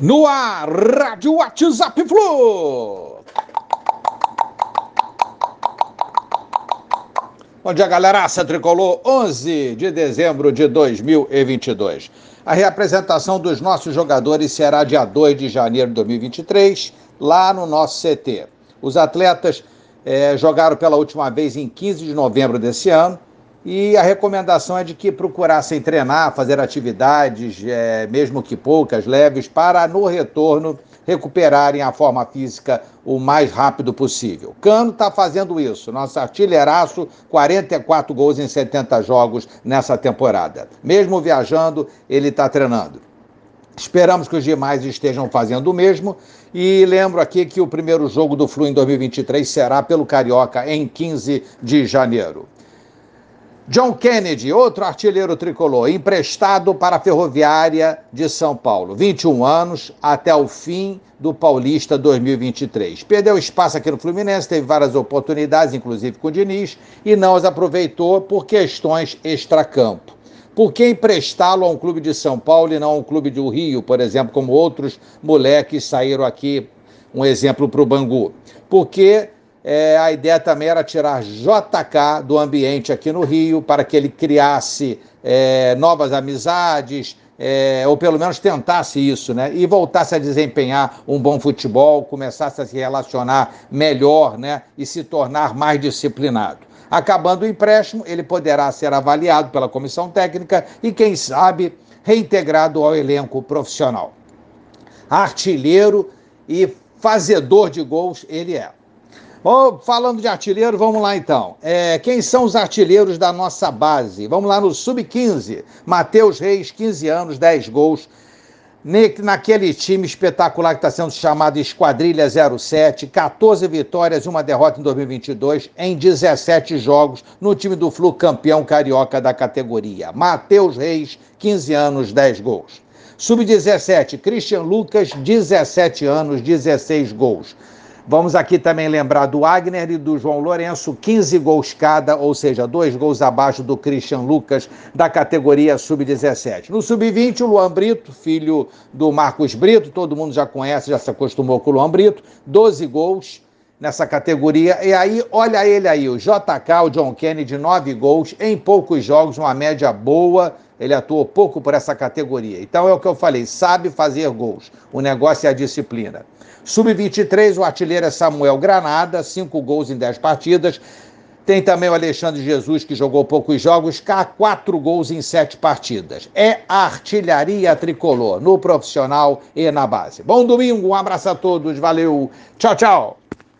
No ar, Rádio WhatsApp Flu. Bom dia, galeraça tricolor, 11 de dezembro de 2022. A reapresentação dos nossos jogadores será dia 2 de janeiro de 2023, lá no nosso CT. Os atletas eh, jogaram pela última vez em 15 de novembro desse ano e a recomendação é de que procurassem treinar, fazer atividades, é, mesmo que poucas, leves, para no retorno recuperarem a forma física o mais rápido possível. Cano está fazendo isso. Nosso artilheiraço, 44 gols em 70 jogos nessa temporada. Mesmo viajando, ele está treinando. Esperamos que os demais estejam fazendo o mesmo. E lembro aqui que o primeiro jogo do Flu em 2023 será pelo Carioca em 15 de janeiro. John Kennedy, outro artilheiro tricolor, emprestado para a Ferroviária de São Paulo. 21 anos até o fim do Paulista 2023. Perdeu espaço aqui no Fluminense, teve várias oportunidades, inclusive com o Diniz, e não as aproveitou por questões extracampo. Por que emprestá-lo a um clube de São Paulo e não a um clube do Rio, por exemplo, como outros moleques saíram aqui, um exemplo para o Bangu? Porque é, a ideia também era tirar JK do ambiente aqui no Rio, para que ele criasse é, novas amizades, é, ou pelo menos tentasse isso, né? E voltasse a desempenhar um bom futebol, começasse a se relacionar melhor, né? E se tornar mais disciplinado. Acabando o empréstimo, ele poderá ser avaliado pela comissão técnica e, quem sabe, reintegrado ao elenco profissional. Artilheiro e fazedor de gols ele é. Oh, falando de artilheiro, vamos lá então. É, quem são os artilheiros da nossa base? Vamos lá no Sub-15. Matheus Reis, 15 anos, 10 gols. Naquele time espetacular que está sendo chamado Esquadrilha 07, 14 vitórias e uma derrota em 2022 em 17 jogos no time do Flu campeão carioca da categoria. Matheus Reis, 15 anos, 10 gols. Sub-17, Christian Lucas, 17 anos, 16 gols. Vamos aqui também lembrar do Agner e do João Lourenço, 15 gols cada, ou seja, dois gols abaixo do Christian Lucas, da categoria Sub-17. No Sub-20, o Luan Brito, filho do Marcos Brito, todo mundo já conhece, já se acostumou com o Luan Brito, 12 gols nessa categoria. E aí, olha ele aí, o JK, o John Kennedy, 9 gols em poucos jogos, uma média boa. Ele atuou pouco por essa categoria. Então é o que eu falei, sabe fazer gols. O negócio é a disciplina. Sub-23, o artilheiro é Samuel Granada, cinco gols em dez partidas. Tem também o Alexandre Jesus, que jogou poucos jogos, cá quatro gols em sete partidas. É artilharia tricolor, no profissional e na base. Bom domingo, um abraço a todos, valeu, tchau, tchau.